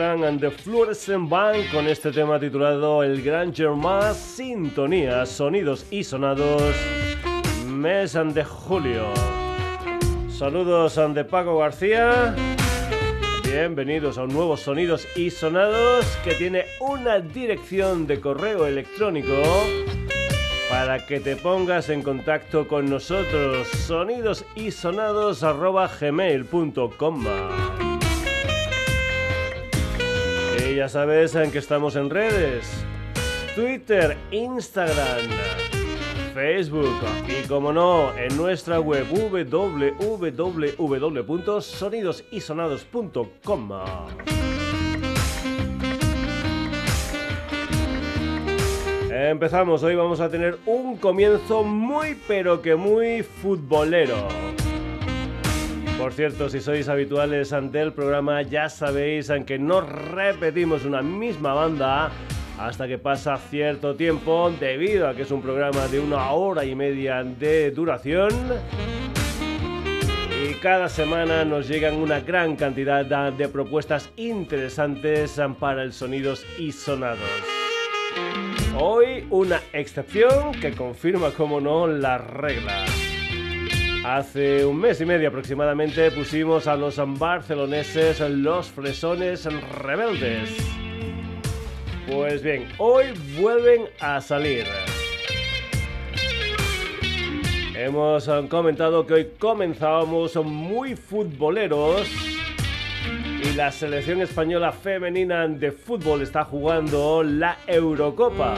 And the Fluorescent Band con este tema titulado El Gran Germán Sintonía, sonidos y sonados, mes de julio. Saludos de Paco García. Bienvenidos a un nuevo Sonidos y Sonados que tiene una dirección de correo electrónico para que te pongas en contacto con nosotros. Sonidos y sonados Y ya sabes en que estamos en redes. Twitter, Instagram, Facebook y como no en nuestra web www.sonidosysonados.com. Empezamos, hoy vamos a tener un comienzo muy pero que muy futbolero. Por cierto, si sois habituales ante el programa ya sabéis que no repetimos una misma banda hasta que pasa cierto tiempo debido a que es un programa de una hora y media de duración. Y cada semana nos llegan una gran cantidad de propuestas interesantes para el sonidos y sonados. Hoy una excepción que confirma, como no, la regla. Hace un mes y medio aproximadamente pusimos a los barceloneses los fresones rebeldes. Pues bien, hoy vuelven a salir. Hemos comentado que hoy comenzábamos muy futboleros y la selección española femenina de fútbol está jugando la Eurocopa.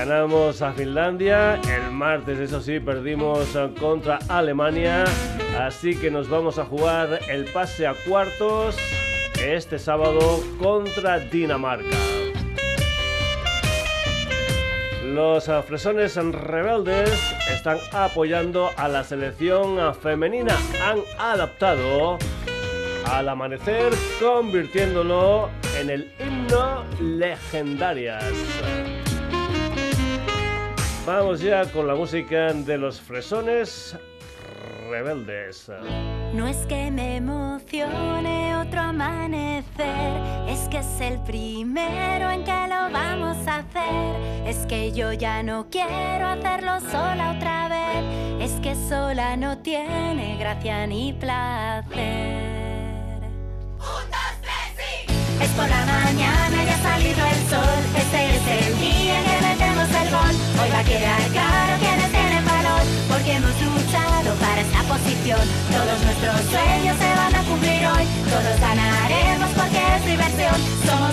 Ganamos a Finlandia, el martes eso sí perdimos contra Alemania, así que nos vamos a jugar el pase a cuartos este sábado contra Dinamarca. Los fresones rebeldes están apoyando a la selección femenina. Han adaptado al amanecer, convirtiéndolo en el himno legendarias. Vamos ya con la música de los fresones rebeldes. No es que me emocione otro amanecer, es que es el primero en que lo vamos a hacer. Es que yo ya no quiero hacerlo sola otra vez, es que sola no tiene gracia ni placer. Es por la mañana y ha salido el sol. Este es el día que metemos el gol. Hoy va a quedar claro quienes tienen valor. Porque hemos luchado para esta posición. Todos nuestros sueños se van a cumplir hoy. Todos ganaremos porque es diversión. Somos.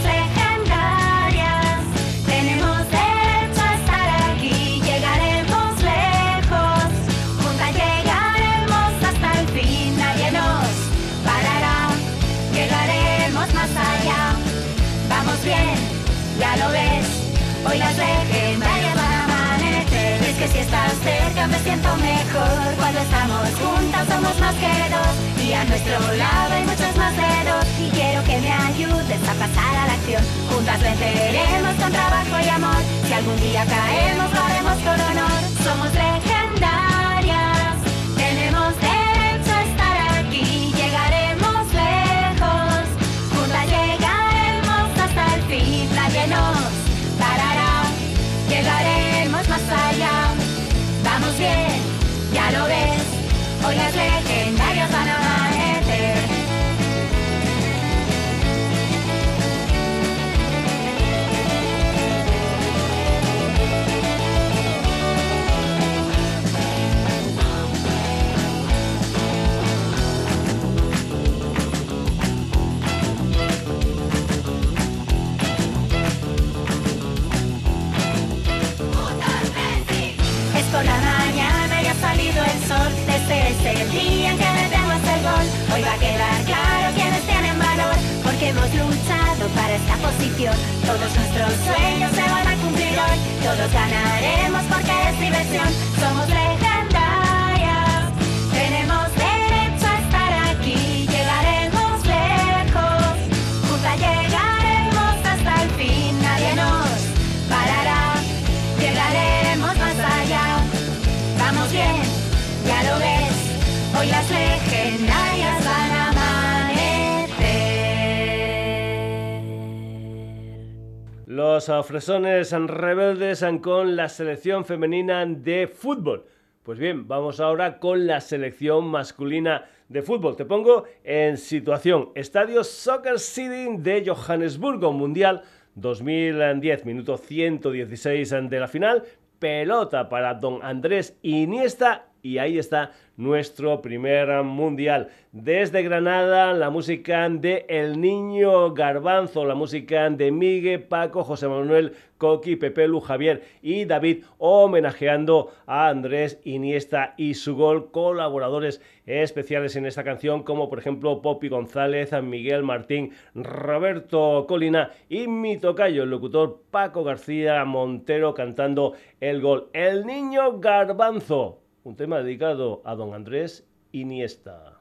Hoy las legendarias van a amanecer. es que si estás cerca me siento mejor. Cuando estamos juntas somos más que dos. Y a nuestro lado hay muchos más dedos. Y quiero que me ayudes a pasar a la acción. Juntas venceremos con trabajo y amor. Si algún día caemos, lo haremos con honor. Somos legendarias. Vamos bien, ya lo ves. Hoy las legendarias van a sol. Este día en que metemos el gol. Hoy va a quedar claro quienes tienen valor. Porque hemos luchado para esta posición. Todos nuestros sueños se van a cumplir hoy. Todos ganaremos porque es diversión. Somos legendarias. Los fresones rebeldes con la selección femenina de fútbol. Pues bien, vamos ahora con la selección masculina de fútbol. Te pongo en situación. Estadio Soccer City de Johannesburgo, Mundial 2010, minuto 116 de la final. Pelota para don Andrés Iniesta y ahí está nuestro primer mundial. Desde Granada, la música de El Niño Garbanzo, la música de Miguel, Paco, José Manuel, Coqui, Pepe Lu, Javier y David, homenajeando a Andrés Iniesta y su gol, colaboradores especiales en esta canción, como por ejemplo Poppy González, Miguel Martín, Roberto Colina y mi tocayo, el locutor Paco García Montero, cantando el gol. El Niño Garbanzo un tema dedicado a don Andrés Iniesta.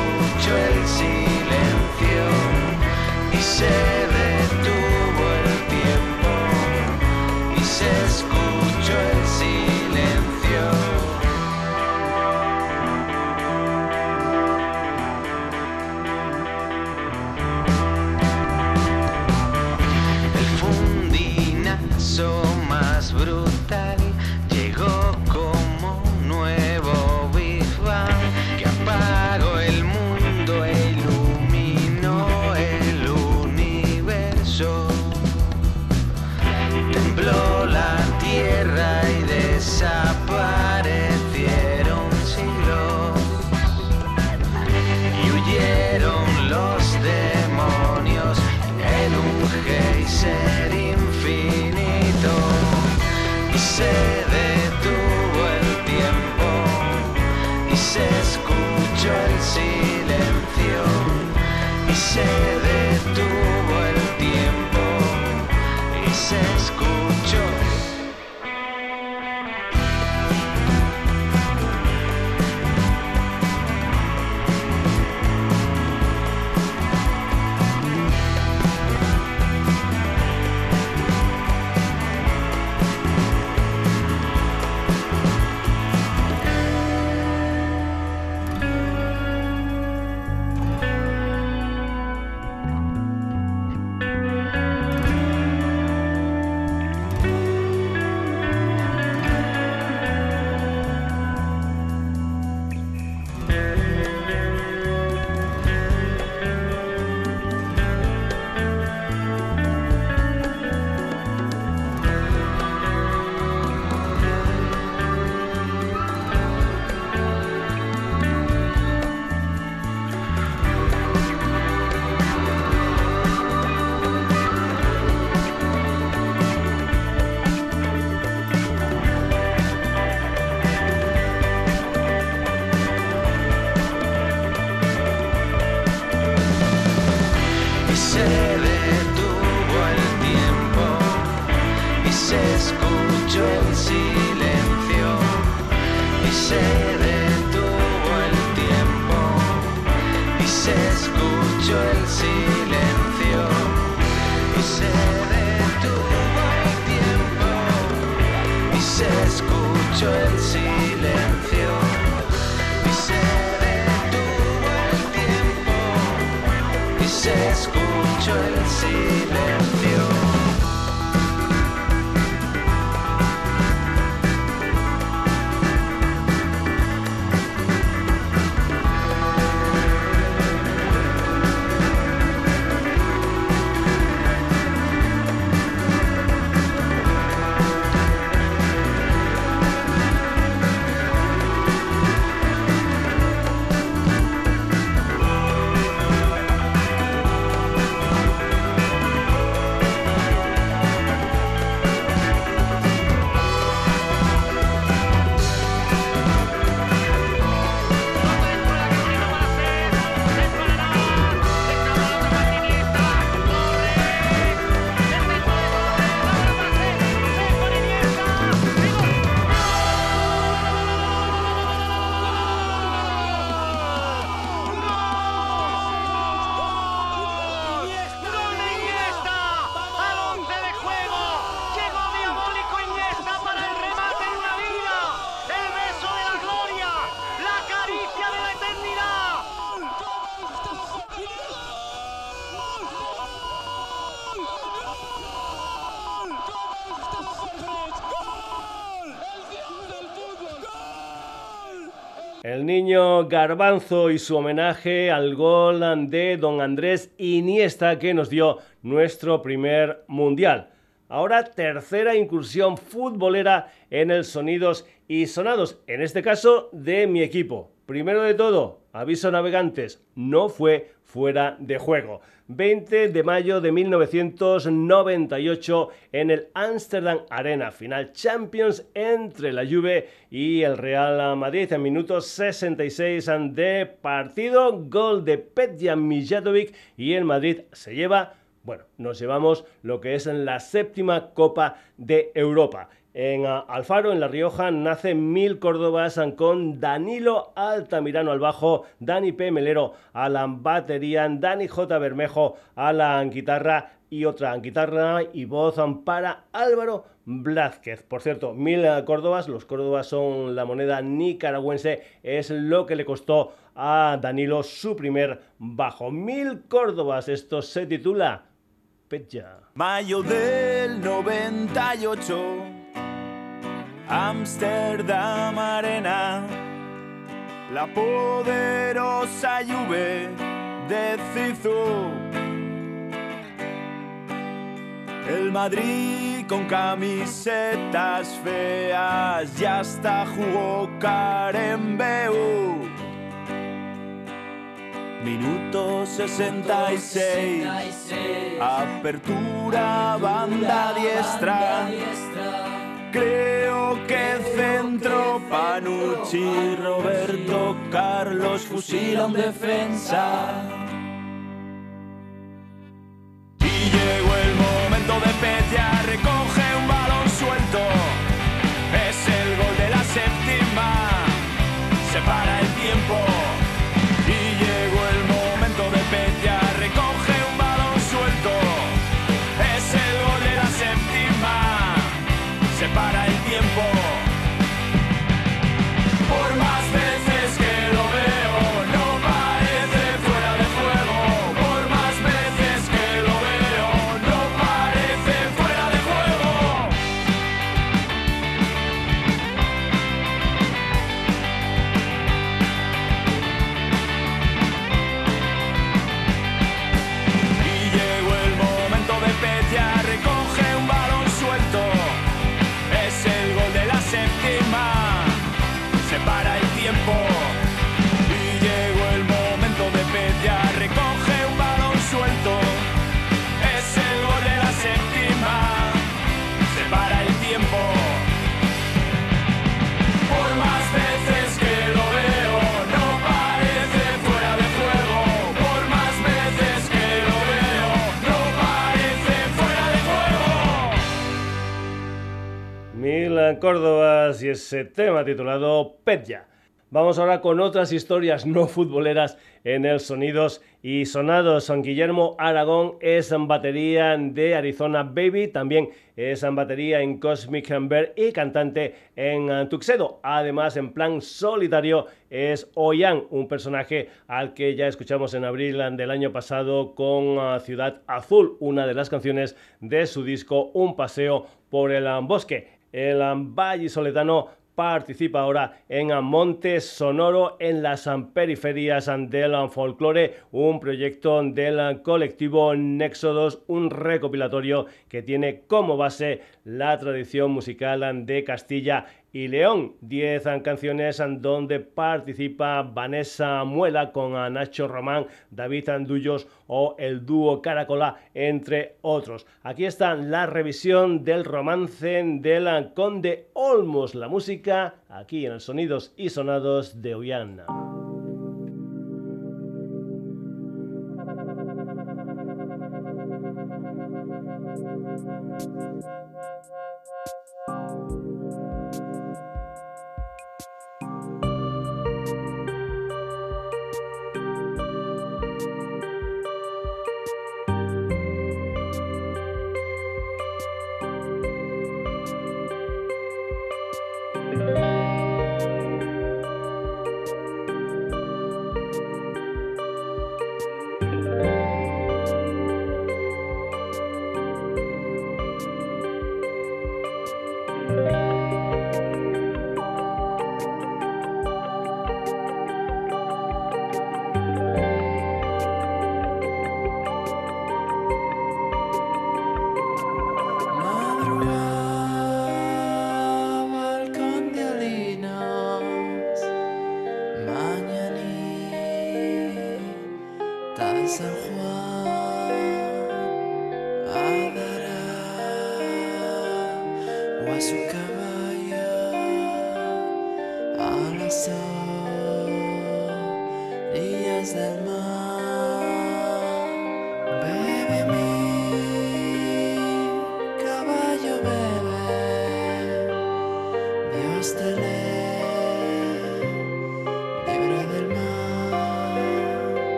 escucho el silencio y sé escuchó el silencio. Garbanzo y su homenaje al gol de don Andrés Iniesta que nos dio nuestro primer mundial. Ahora tercera incursión futbolera en el Sonidos y Sonados, en este caso de mi equipo. Primero de todo, aviso navegantes, no fue fuera de juego. 20 de mayo de 1998 en el Amsterdam Arena, final Champions entre la Juve y el Real Madrid en minutos 66 de partido, gol de Petja Mijatovic y el Madrid se lleva bueno, nos llevamos lo que es la séptima Copa de Europa. En Alfaro, en La Rioja, nace Mil Córdobas con Danilo Altamirano al bajo, Dani P. Melero a la batería, Dani J. Bermejo a la guitarra y otra guitarra y voz para Álvaro Blázquez. Por cierto, Mil Córdobas, los Córdobas son la moneda nicaragüense, es lo que le costó a Danilo su primer bajo. Mil Córdobas, esto se titula Petja. Mayo del 98, Amsterdam Arena, la poderosa Juve de Zizou. El Madrid con camisetas feas ya hasta jugó Carembeu. Minuto 66, apertura banda diestra. Creo Panucci, Roberto Carlos fusila defensa. Y llegó el momento de Petja, recoge Córdoba y ese tema titulado Petya. Vamos ahora con otras historias no futboleras en el Sonidos y Sonados. San Guillermo Aragón es en batería de Arizona Baby, también es en batería en Cosmic Amber y cantante en Tuxedo. Además, en plan solitario es Oyan, un personaje al que ya escuchamos en abril del año pasado con ah, Ciudad Azul, una de las canciones de su disco Un paseo por el bosque. El Valle Soletano participa ahora en Monte Sonoro en las periferias del folclore, un proyecto del colectivo Nexodos, un recopilatorio que tiene como base la tradición musical de Castilla y León. 10 canciones donde participa Vanessa Muela con Nacho Román, David Andullos o el dúo Caracola, entre otros. Aquí está la revisión del romance del Conde Olmos, la música aquí en el Sonidos y Sonados de Ullana.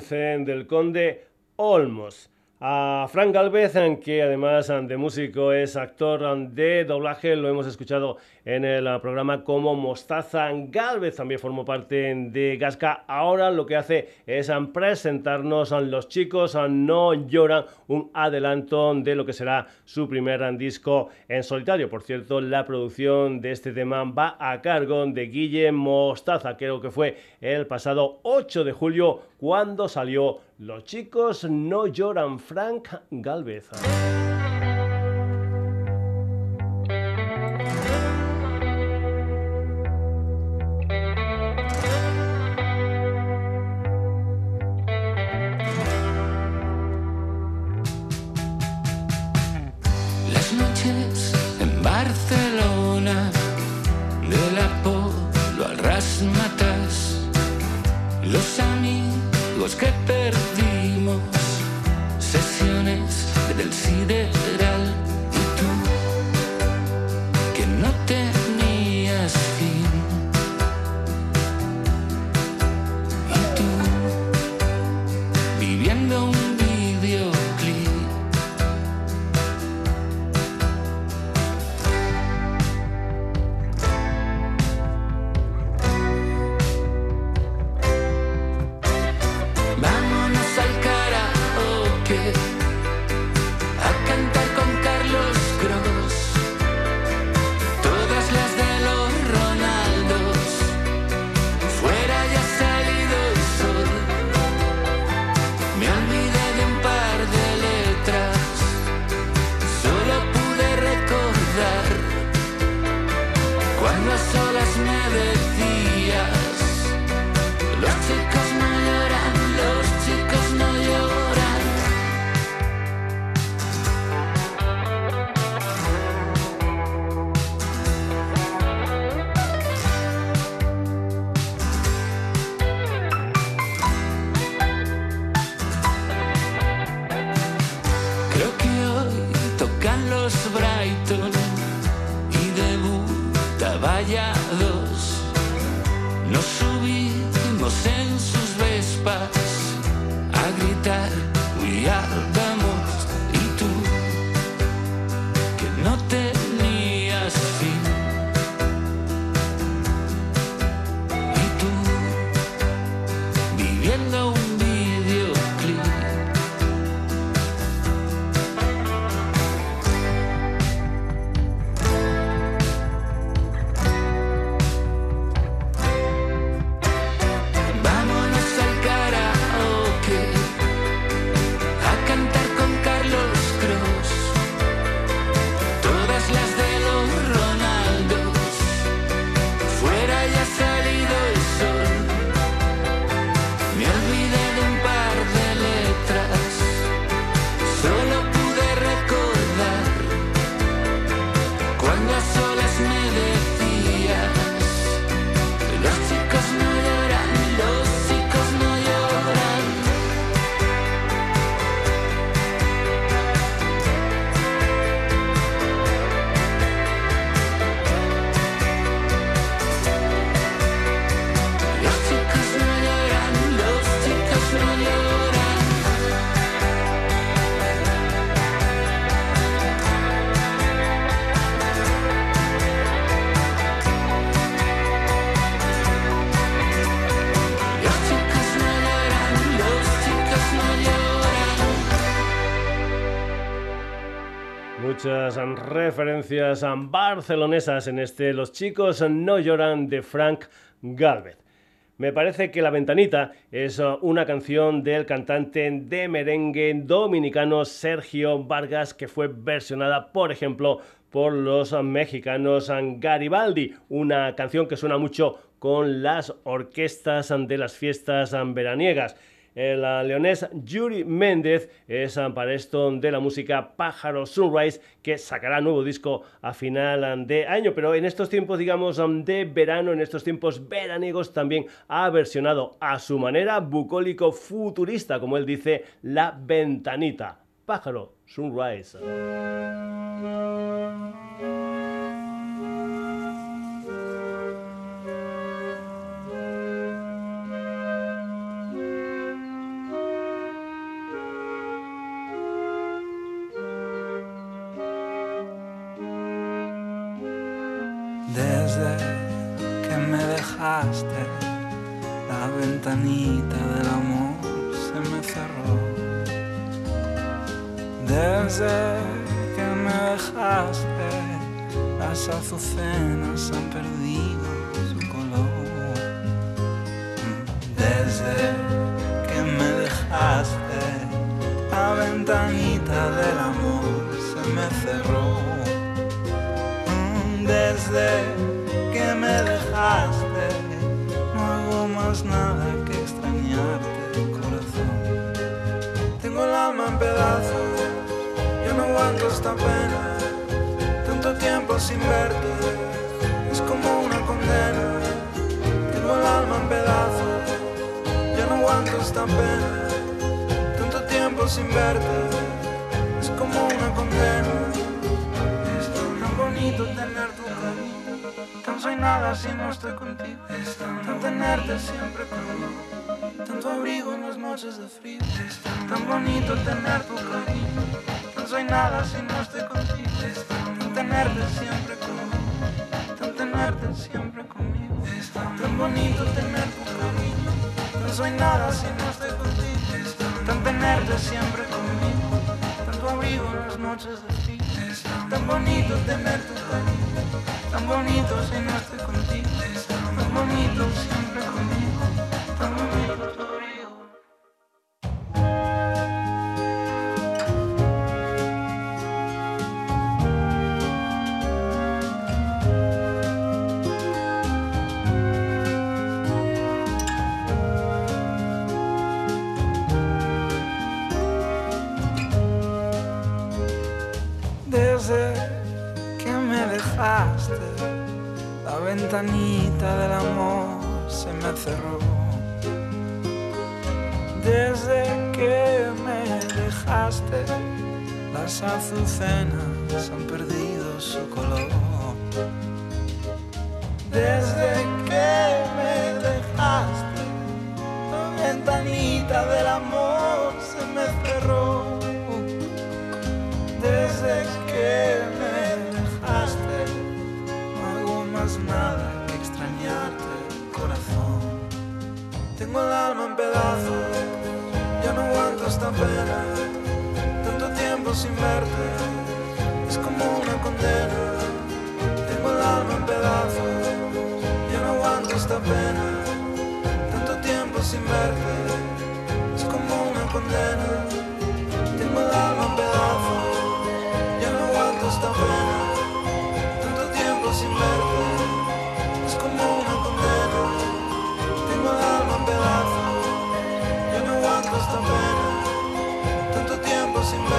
Del conde Olmos. A Frank Galvez, que además de músico es actor de doblaje, lo hemos escuchado en el programa como Mostaza Galvez, también formó parte de Gasca. Ahora lo que hace es presentarnos a los chicos No Lloran, un adelanto de lo que será su primer disco en solitario. Por cierto, la producción de este tema va a cargo de Guille Mostaza, creo que fue el pasado 8 de julio cuando salió Los chicos no lloran Frank Galvez. senso barcelonesas en este Los chicos no lloran de Frank Galvez. Me parece que La Ventanita es una canción del cantante de merengue dominicano Sergio Vargas que fue versionada, por ejemplo, por los mexicanos Garibaldi, una canción que suena mucho con las orquestas de las fiestas veraniegas. El leonés Yuri Méndez es ah, para esto de la música Pájaro Sunrise, que sacará nuevo disco a final de año. Pero en estos tiempos, digamos, de verano, en estos tiempos veraniegos, también ha versionado a su manera bucólico futurista, como él dice, La Ventanita. Pájaro Sunrise. La ventanita del amor se me cerró. Desde que me dejaste, las azucenas han perdido su color. Desde que me dejaste, la ventanita del amor se me cerró. Desde que me dejaste, nada que extrañarte, corazón. Tengo el alma en pedazos, yo no aguanto esta pena. Tanto tiempo sin verte, es como una condena. Tengo el alma en pedazos, yo no aguanto esta pena. Tanto tiempo sin verte, es como una condena. Es tan bonito tan soy nada si no estoy contigo. Tenerte siempre conmigo, tanto abrigo en las noches de frío, tan bonito tener tu cariño, no soy nada si no estoy contigo, tan tenerte siempre conmigo, tan tenerte siempre conmigo, tan bonito tener tu cariño, no soy nada si no estoy contigo, tan tenerte siempre conmigo, tanto abrigo en las noches de frío, tan bonito tener tu cariño, tan bonito si no estoy contigo. Bonito siempre conmigo, ventanita del amor se me cerró. Desde que me dejaste, las azucenas han perdido su color. Desde que me dejaste, la ventanita del amor Tengo el alma en pedazos, ya no aguanto esta pena. Tanto tiempo sin verte, es como una condena. Tengo el alma en pedazos, ya no aguanto esta pena. Tanto tiempo sin verte, es como una condena. Tengo el alma en pedazos, ya no aguanto esta pena. Tanto tiempo sin verte,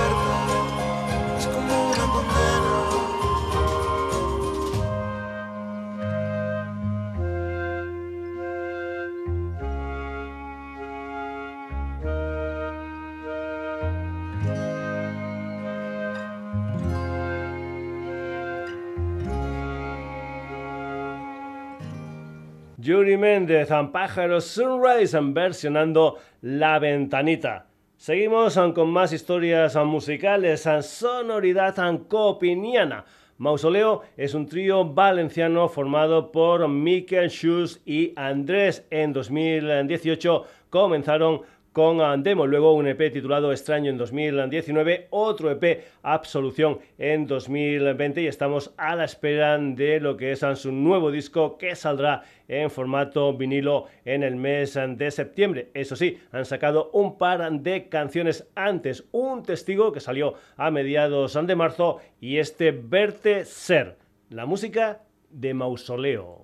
Méndez, Pájaros Sunrise, versionando La Ventanita. Seguimos con más historias musicales, sonoridad copiniana. Mausoleo es un trío valenciano formado por Mikel Schulz y Andrés. En 2018 comenzaron con Demo, luego un EP titulado Extraño en 2019, otro EP Absolución en 2020 y estamos a la espera de lo que es su nuevo disco que saldrá en formato vinilo en el mes de septiembre. Eso sí, han sacado un par de canciones antes, un testigo que salió a mediados de marzo y este Verte Ser, la música de Mausoleo.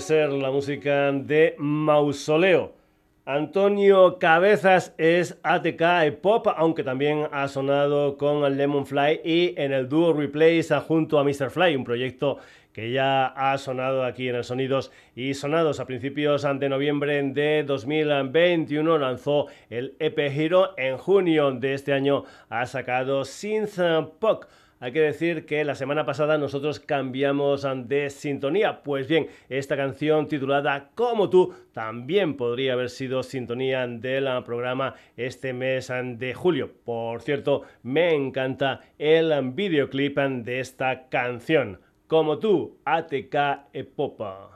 Ser la música de Mausoleo. Antonio Cabezas es ATK Pop, aunque también ha sonado con Lemon Fly y en el dúo Replace junto a Mr. Fly, un proyecto que ya ha sonado aquí en el Sonidos y Sonados a principios de noviembre de 2021. Lanzó el EP Hero en junio de este año. Ha sacado Synth Pop hay que decir que la semana pasada nosotros cambiamos de sintonía. Pues bien, esta canción titulada Como tú también podría haber sido sintonía del programa este mes de julio. Por cierto, me encanta el videoclip de esta canción. Como tú, ATK Epopa.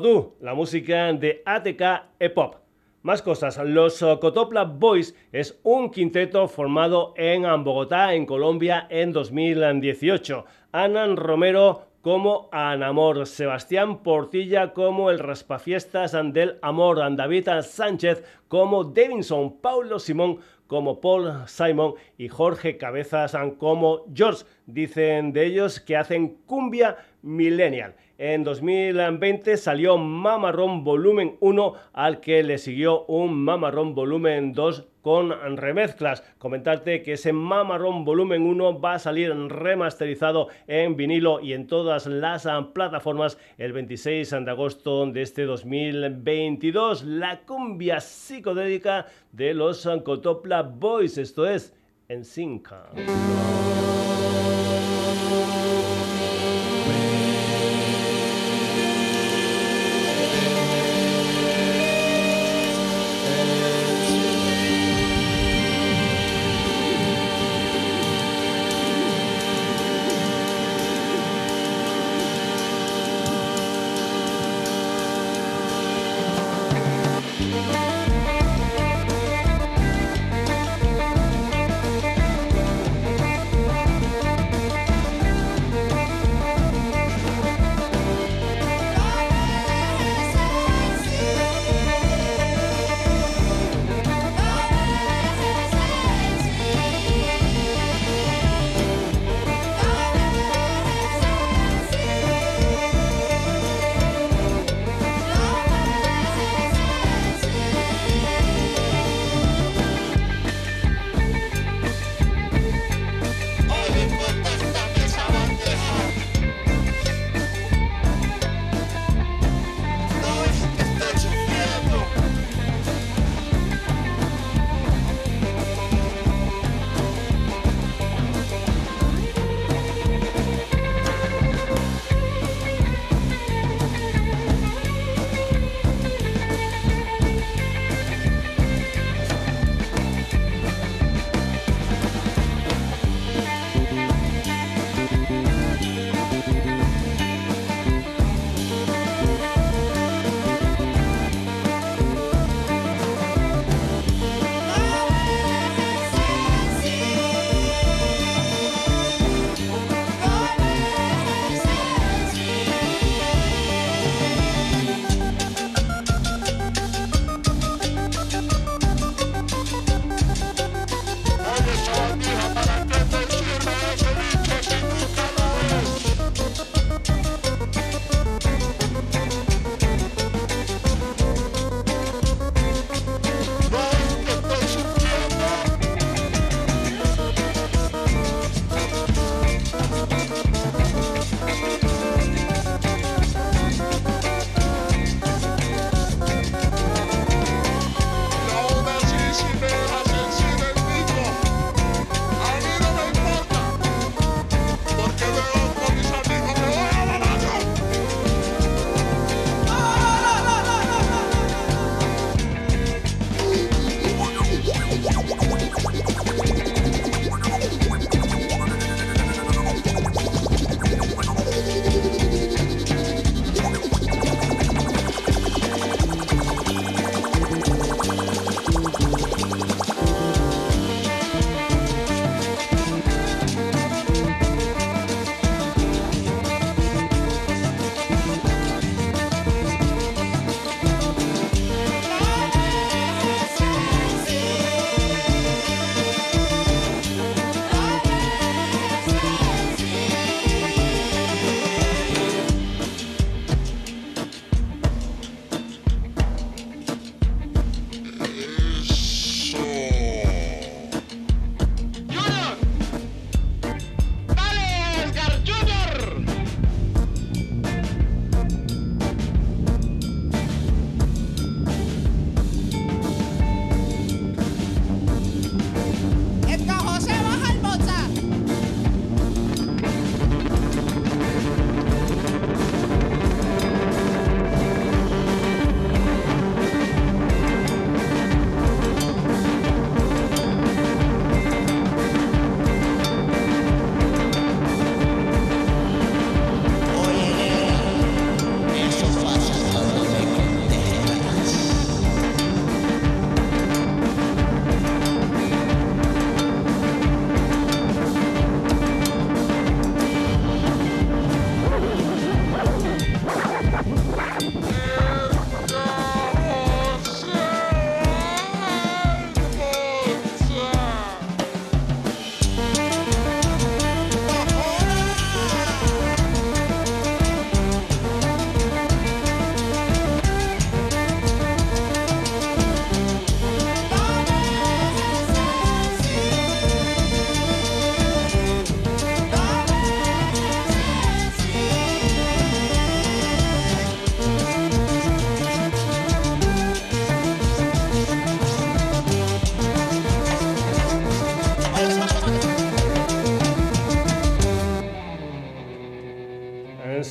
Tú, la música de ATK E-Pop. Más cosas, los Cotopla Boys es un quinteto formado en Bogotá, en Colombia, en 2018. Anan Romero como Anamor, Sebastián Portilla como el Raspafiestas del Amor, David Sánchez como Davidson, Paulo Simón como Paul Simon y Jorge Cabezas como George. Dicen de ellos que hacen cumbia millennial. En 2020 salió Mamarrón Volumen 1, al que le siguió un Mamarrón Volumen 2 con remezclas. Comentarte que ese Mamarrón Volumen 1 va a salir remasterizado en vinilo y en todas las plataformas el 26 de agosto de este 2022. La cumbia psicodélica de los Cotopla Boys, esto es en Sinca.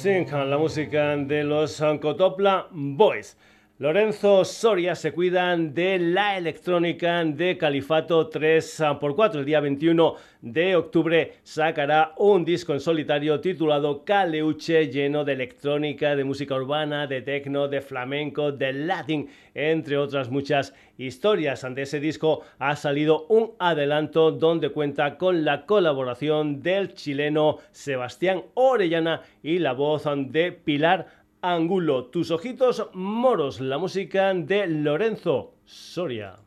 La música de los Cotopla Boys. Lorenzo Soria se cuidan de la electrónica de Califato 3x4. El día 21 de octubre sacará un disco en solitario titulado Caleuche, lleno de electrónica, de música urbana, de techno, de flamenco, de latin, entre otras muchas historias. Ante ese disco ha salido un adelanto donde cuenta con la colaboración del chileno Sebastián Orellana y la voz de Pilar Angulo, tus ojitos moros, la música de Lorenzo Soria.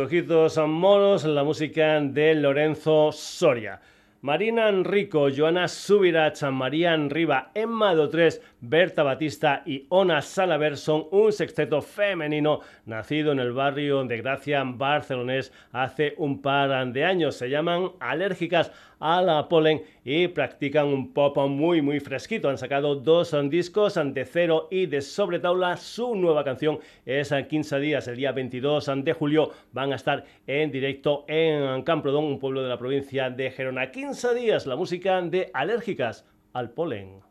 Ojitos moros, la música de Lorenzo Soria. Marina Enrico, Joana Subirach, María Riva, Emma Dotres, Berta Batista y Ona Salaver son un sexteto femenino nacido en el barrio de Gracia, barcelonés, hace un par de años. Se llaman Alérgicas a la polen y practican un pop muy muy fresquito. Han sacado dos discos de cero y de sobre tabla. Su nueva canción es en 15 días, el día 22 de julio. Van a estar en directo en Camprodón, un pueblo de la provincia de Gerona. 15 días, la música de Alérgicas al polen.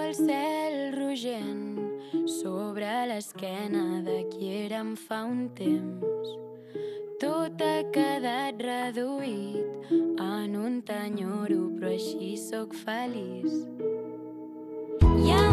El cel sobre l'esquena de qui fa un temps Tot ha quedat reduït en un t'enyoro, però així sóc feliç. Hi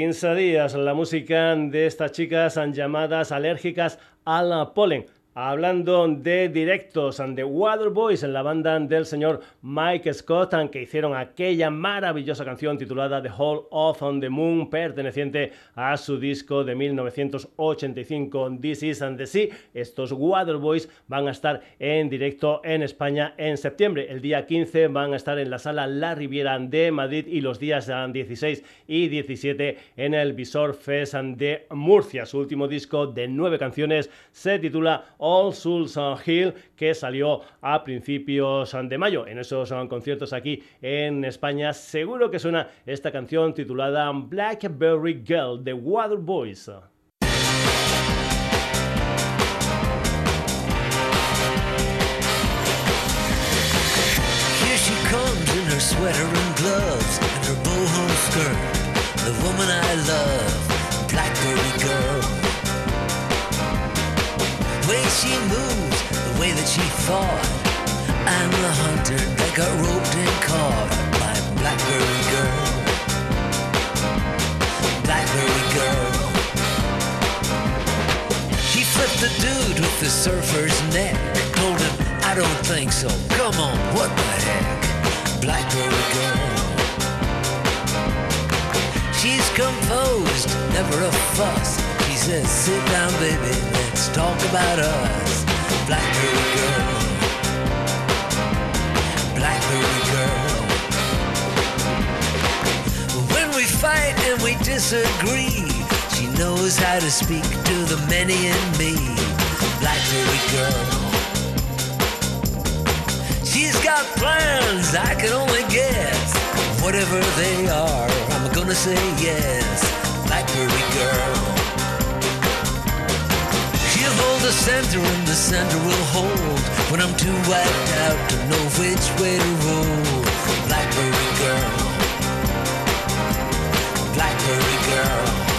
15 días, la música de estas chicas llamadas alérgicas al polen. Hablando de directos de Waterboys en la banda del señor Mike Scott, que hicieron aquella maravillosa canción titulada The Hall of on the Moon, perteneciente a su disco de 1985, This Is and the Sea. Estos Waterboys van a estar en directo en España en septiembre. El día 15 van a estar en la sala La Riviera de Madrid y los días 16 y 17 en el Visor Fest de Murcia. Su último disco de nueve canciones se titula All Souls Hill, que salió a principios de mayo. En esos conciertos aquí en España, seguro que suena esta canción titulada Blackberry Girl de boho skirt. The woman I love, Blackberry girl. Way she moves, the way that she fought. I'm the hunter that got roped and caught by Blackberry girl. Blackberry girl. She flipped the dude with the surfer's neck. Told him, I don't think so. Come on, what the heck? Blackberry girl. She's composed, never a fuss. Says, sit down, baby, let's talk about us. Blackberry girl. Blackberry girl. When we fight and we disagree, she knows how to speak to the many in me. Blackberry girl. She's got plans, I can only guess. Whatever they are, I'm gonna say yes. Blackberry girl. The center and the center will hold when I'm too wiped out to know which way to roll. Blackberry girl. Blackberry girl.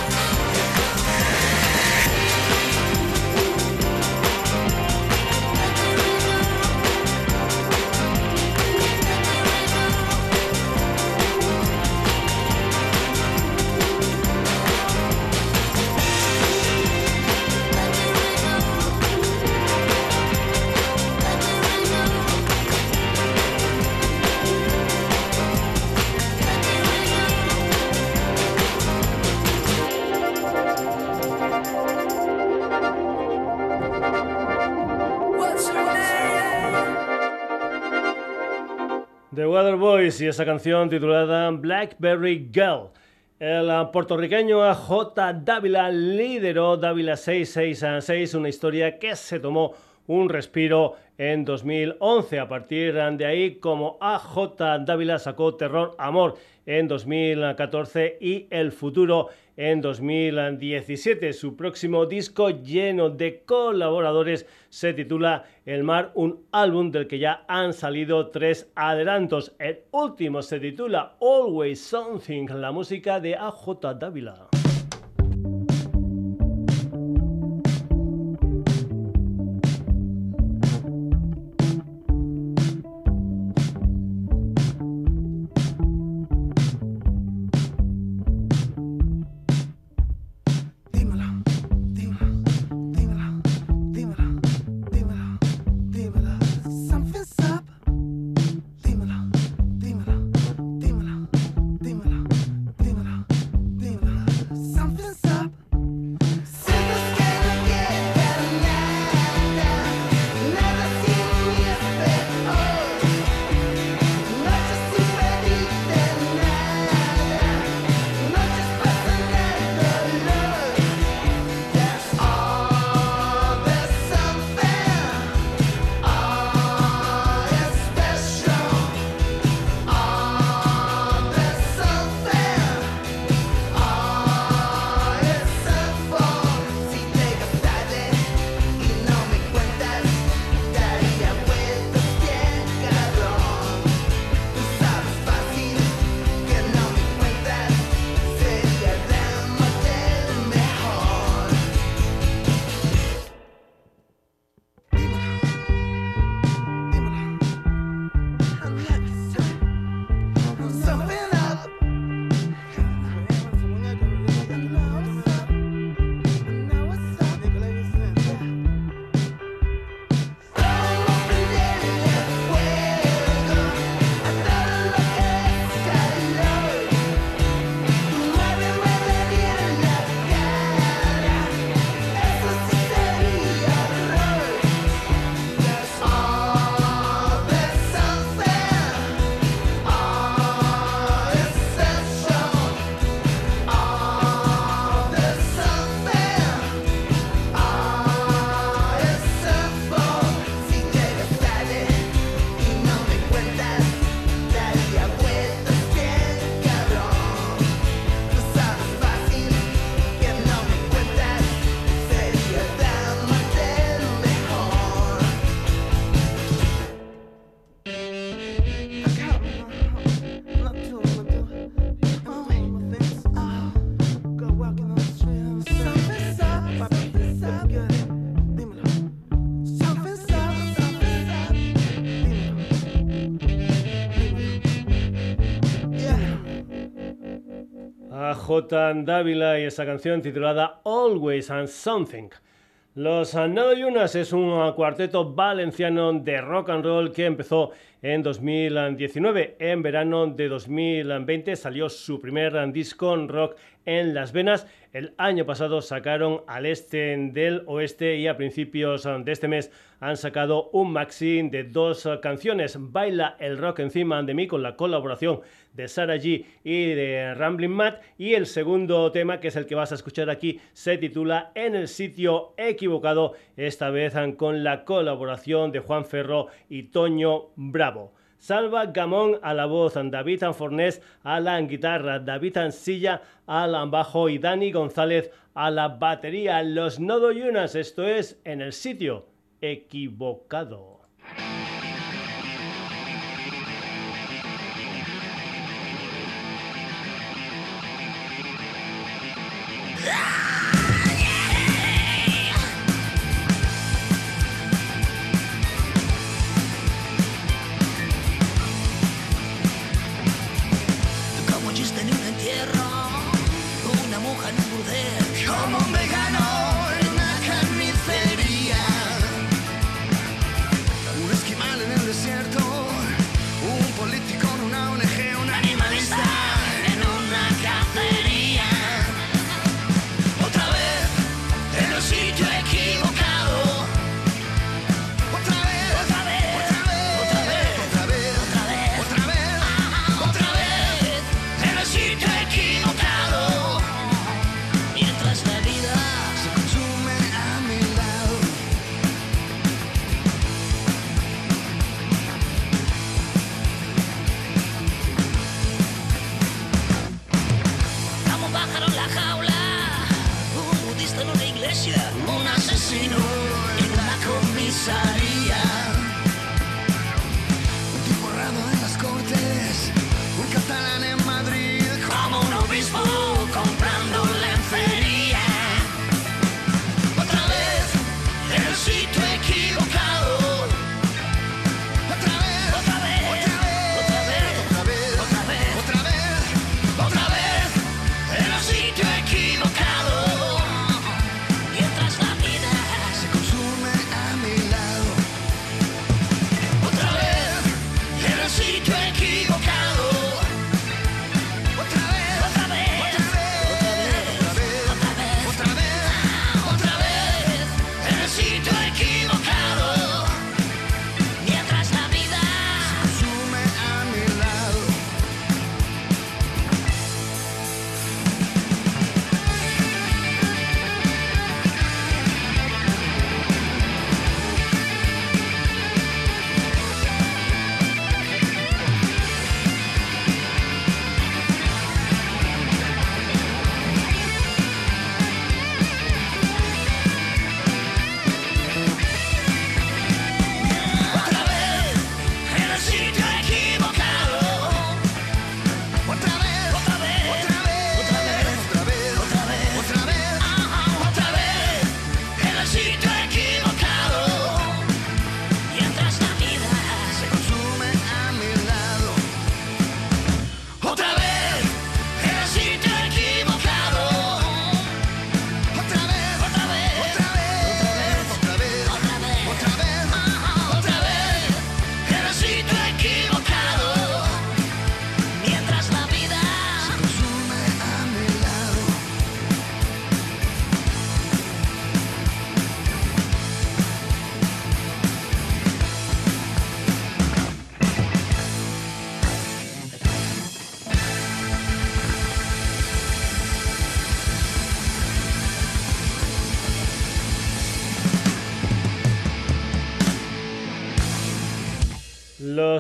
The Waterboys y esa canción titulada Blackberry Girl. El ah, puertorriqueño AJ Dávila lideró Dávila 666, una historia que se tomó un respiro en 2011. A partir de ahí, como AJ Dávila sacó Terror Amor en 2014 y El Futuro en 2017. Su próximo disco lleno de colaboradores se titula El Mar, un álbum del que ya han salido tres adelantos. El último se titula Always Something, la música de AJ Dávila. AJ Dávila y esa canción titulada Always and Something. Los Nado Yunas es un cuarteto valenciano de rock and roll que empezó en 2019. En verano de 2020 salió su primer disco rock en las venas. El año pasado sacaron al este del oeste y a principios de este mes han sacado un maxi de dos canciones. Baila el rock encima de mí con la colaboración de Sarah G y de Rambling Matt. Y el segundo tema, que es el que vas a escuchar aquí, se titula En el sitio equivocado, esta vez con la colaboración de Juan Ferro y Toño Bravo. Salva Gamón a la voz, David Anfornés a la guitarra, David Ansilla al bajo y Dani González a la batería. Los Nodo Yunas, esto es en el sitio equivocado. Inside.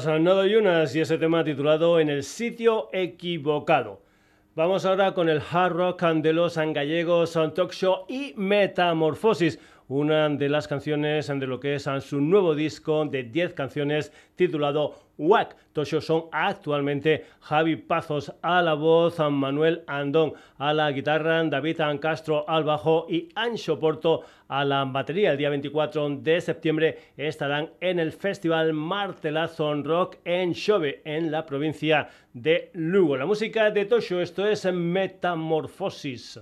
Los Nodo Yunas y ese tema titulado En el sitio equivocado. Vamos ahora con el hard rock de los gallegos Talk Show y Metamorfosis, una de las canciones de lo que es su nuevo disco de 10 canciones titulado Tosho son actualmente Javi Pazos a la voz, Manuel Andón a la guitarra, David Castro al bajo y Ancho Porto a la batería. El día 24 de septiembre estarán en el Festival Martelazo Rock en Xove, en la provincia de Lugo. La música de Tosho, esto es Metamorfosis.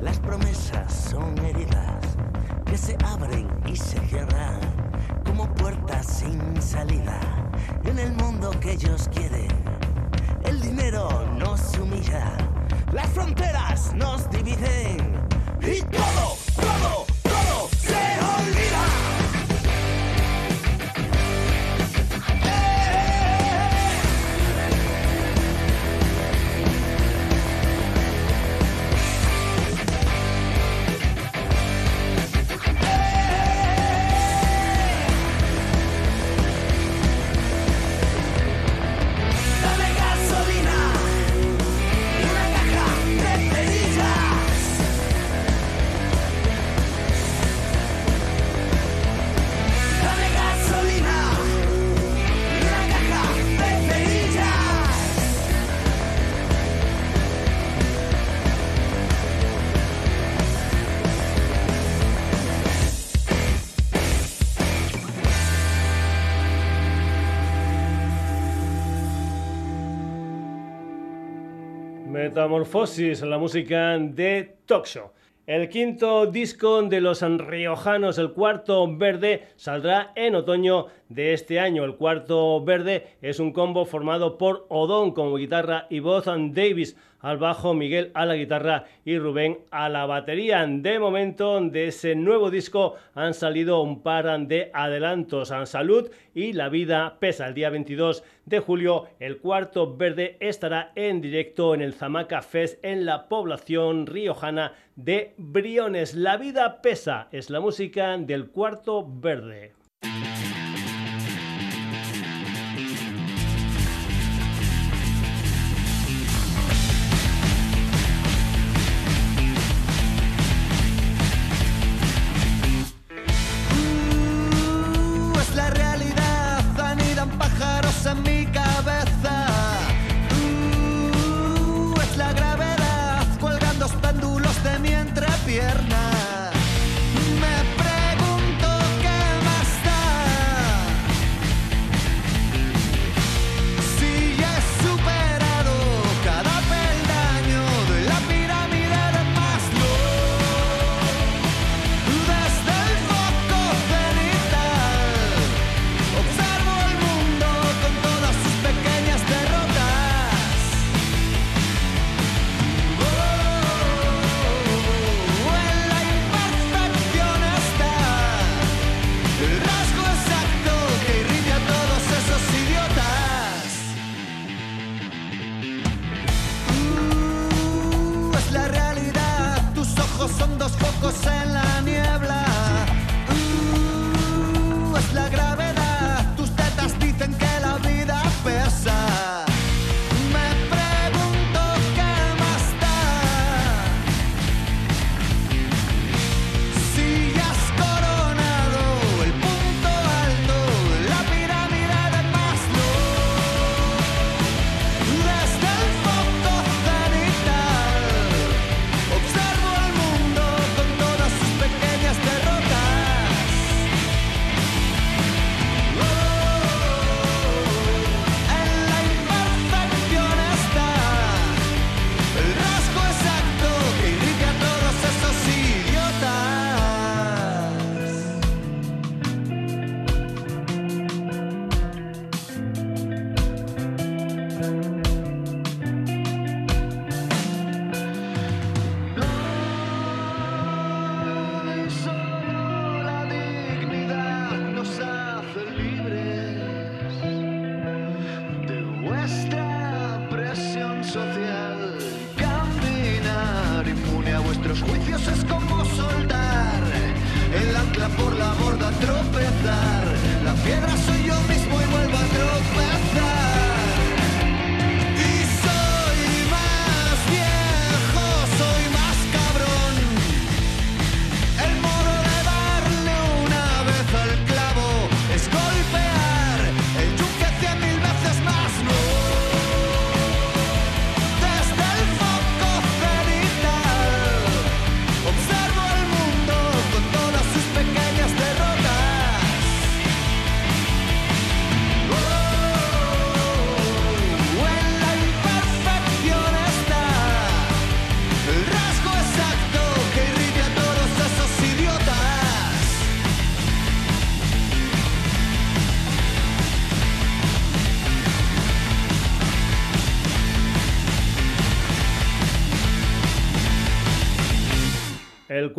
Las promesas son heridas que se abren y se cierran como puertas sin salida. En el mundo que ellos quieren, el dinero nos humilla, las fronteras nos dividen y todo, todo, Metamorfosis, la música de Show. El quinto disco de los riojanos, el cuarto verde, saldrá en otoño de este año. El cuarto verde es un combo formado por Odón como guitarra y voz, Davis al bajo, Miguel a la guitarra y Rubén a la batería. De momento, de ese nuevo disco han salido un par de adelantos. En Salud y La Vida Pesa. El día 22 de julio, el cuarto verde estará en directo en el Zamaca Fest en la población riojana de Briones. La Vida Pesa es la música del cuarto verde.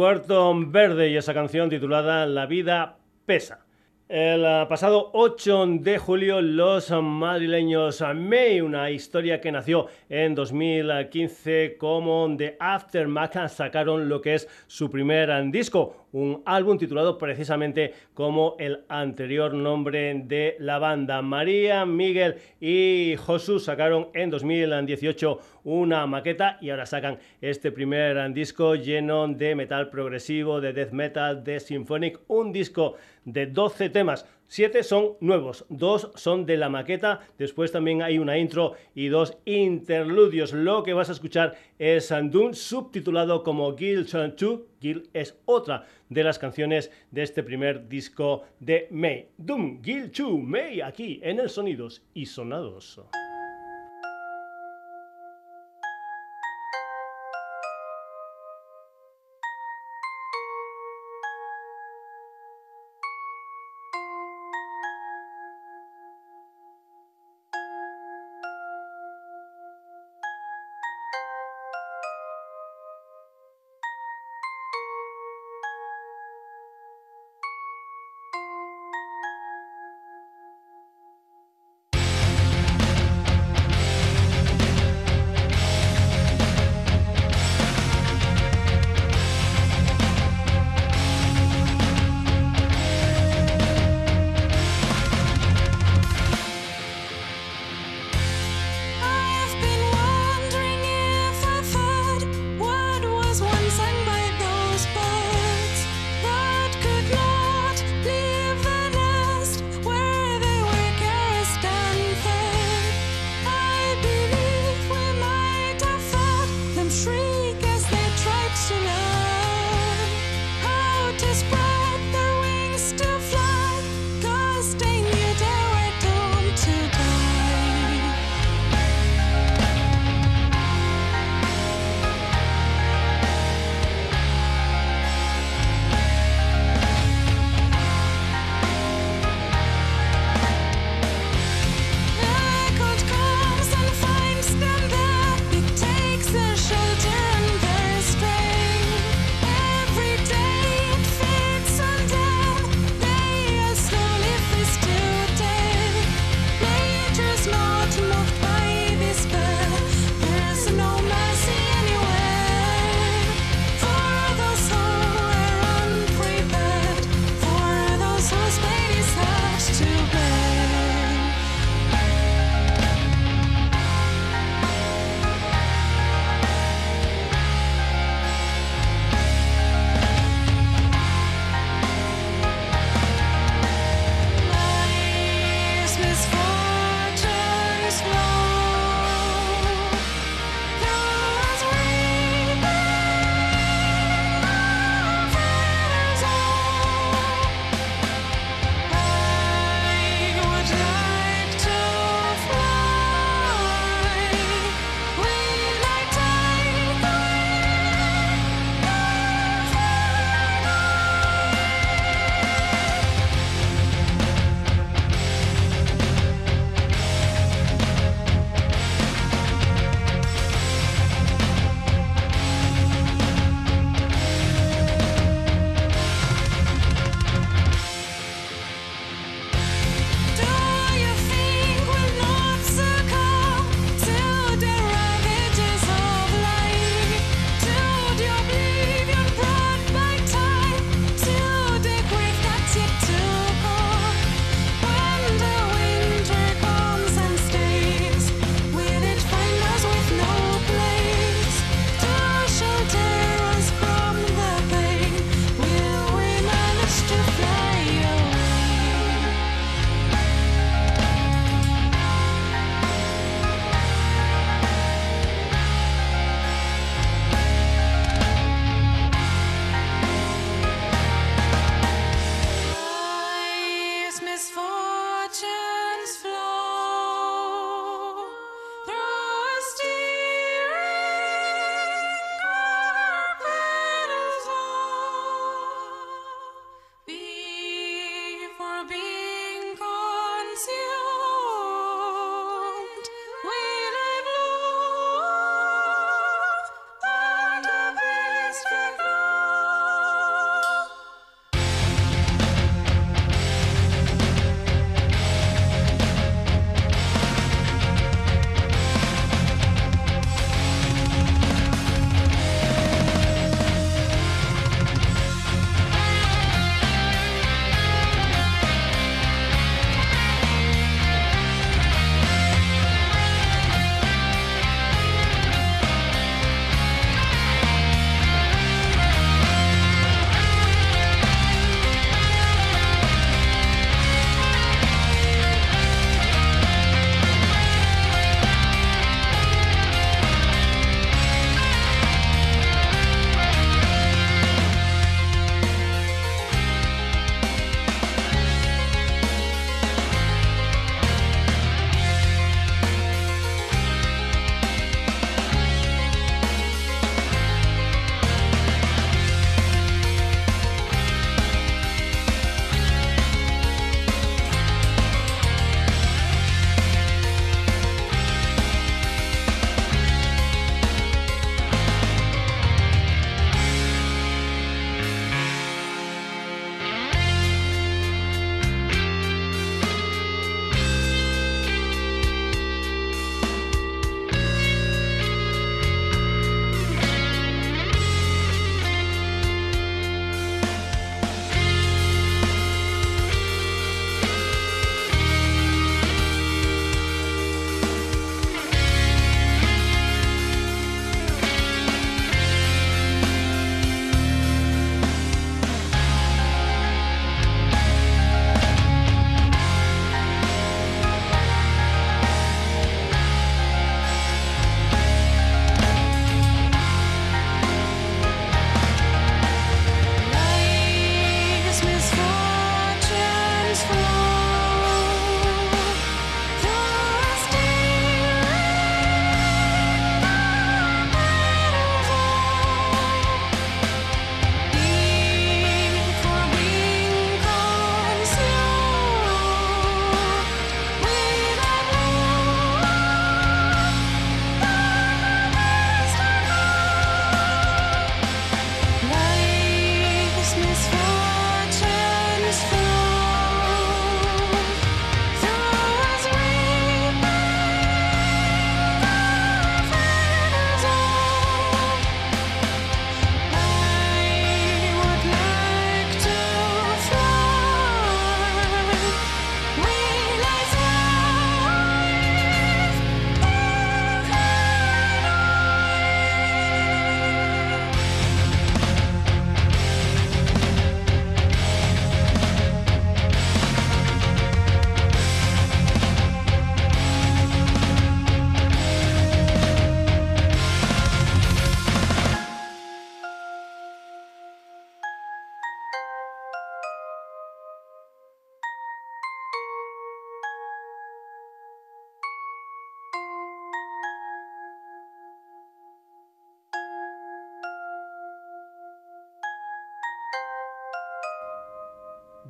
Cuarto verde y esa canción titulada La vida pesa. El ah, pasado 8 de julio, los madrileños May, una historia que nació en 2015 como The Aftermath, sacaron lo que es su primer disco, un álbum titulado precisamente como el anterior nombre de la banda. María, Miguel y Josu sacaron en 2018 una maqueta y ahora sacan este primer disco lleno de metal progresivo, de death metal, de symphonic, un disco de 12 temas. Siete son nuevos, dos son de la maqueta, después también hay una intro y dos interludios. Lo que vas a escuchar es Andun subtitulado como Gil 2. Gil es otra de las canciones de este primer disco de May. Doom, Gil 2, May, aquí en el Sonidos y Sonados.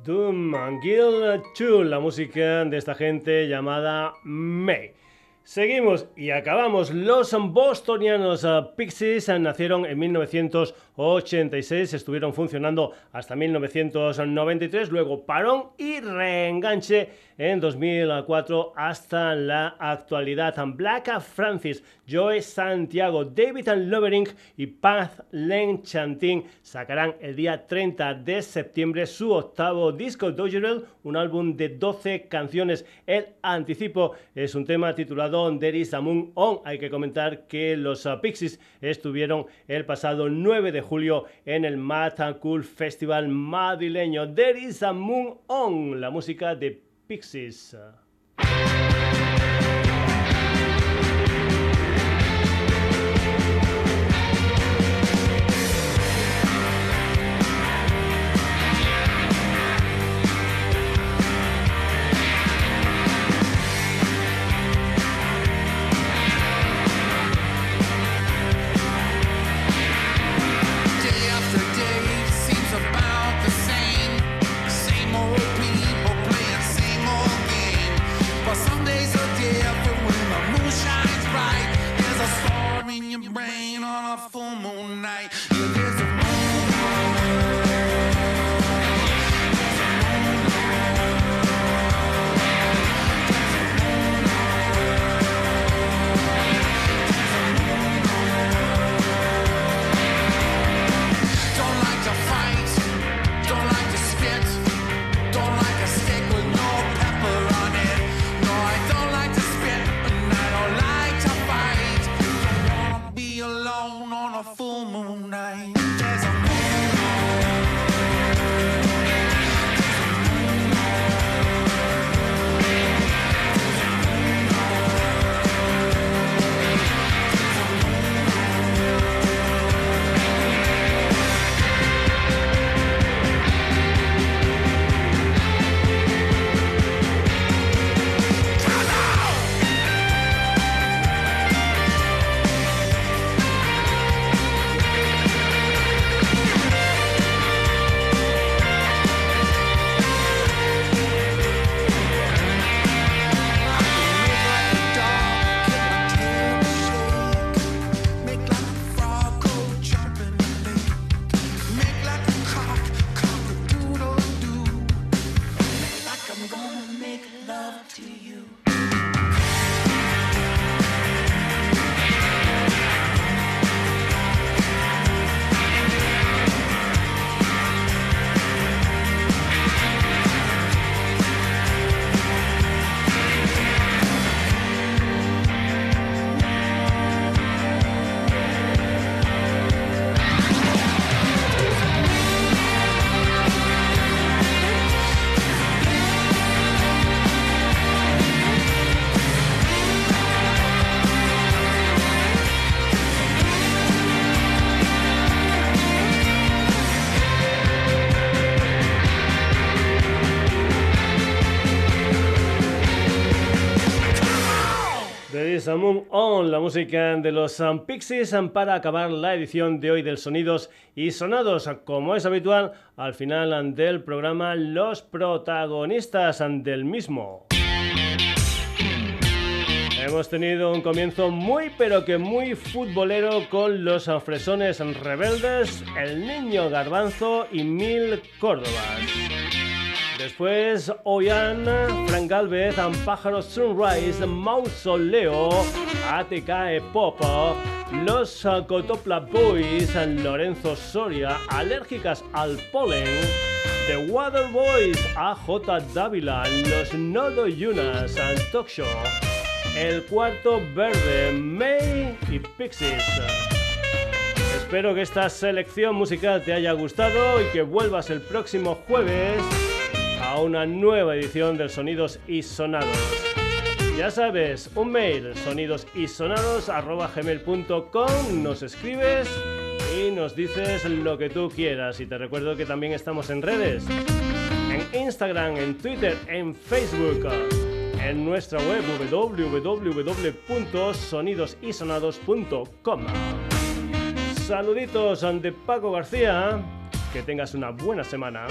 Doom Gill 2, la música de esta gente llamada May. Seguimos y acabamos. Los bostonianos uh, Pixies uh, nacieron en 1986, estuvieron funcionando hasta 1993, luego parón y reenganche en 2004 hasta la actualidad. Black Francis, Joe Santiago, David Lovering y Path Len Chantin sacarán el día 30 de septiembre su octavo disco Dodgerel, un álbum de 12 canciones. El anticipo es un tema titulado There is a Moon On. Hay que comentar que los uh, Pixies estuvieron el pasado 9 de julio en el Mata Cool Festival madrileño. There is a Moon On, la música de Pixies. Is a On, la música de los um, Pixies um, para acabar la edición de hoy del Sonidos y Sonados. Como es habitual, al final um, del programa, los protagonistas del mismo. Hemos tenido un comienzo muy pero que muy futbolero con los fresones rebeldes, el niño garbanzo y mil córdobas. Después, Oyan, Frank Galvez, Pájaro Sunrise, Mausoleo, ATK Popo, Los Cotopla Boys, Lorenzo Soria, Alérgicas al Polen, The Water Boys, AJ Dávila, Los Nodo Yunas, Talk Show, El Cuarto Verde, May y Pixies. Espero que esta selección musical te haya gustado y que vuelvas el próximo jueves a una nueva edición del Sonidos y Sonados. Ya sabes, un mail sonidosisonados.gmail.com Nos escribes y nos dices lo que tú quieras. Y te recuerdo que también estamos en redes. En Instagram, en Twitter, en Facebook. En nuestra web www.sonidosisonados.com Saluditos de Paco García. Que tengas una buena semana.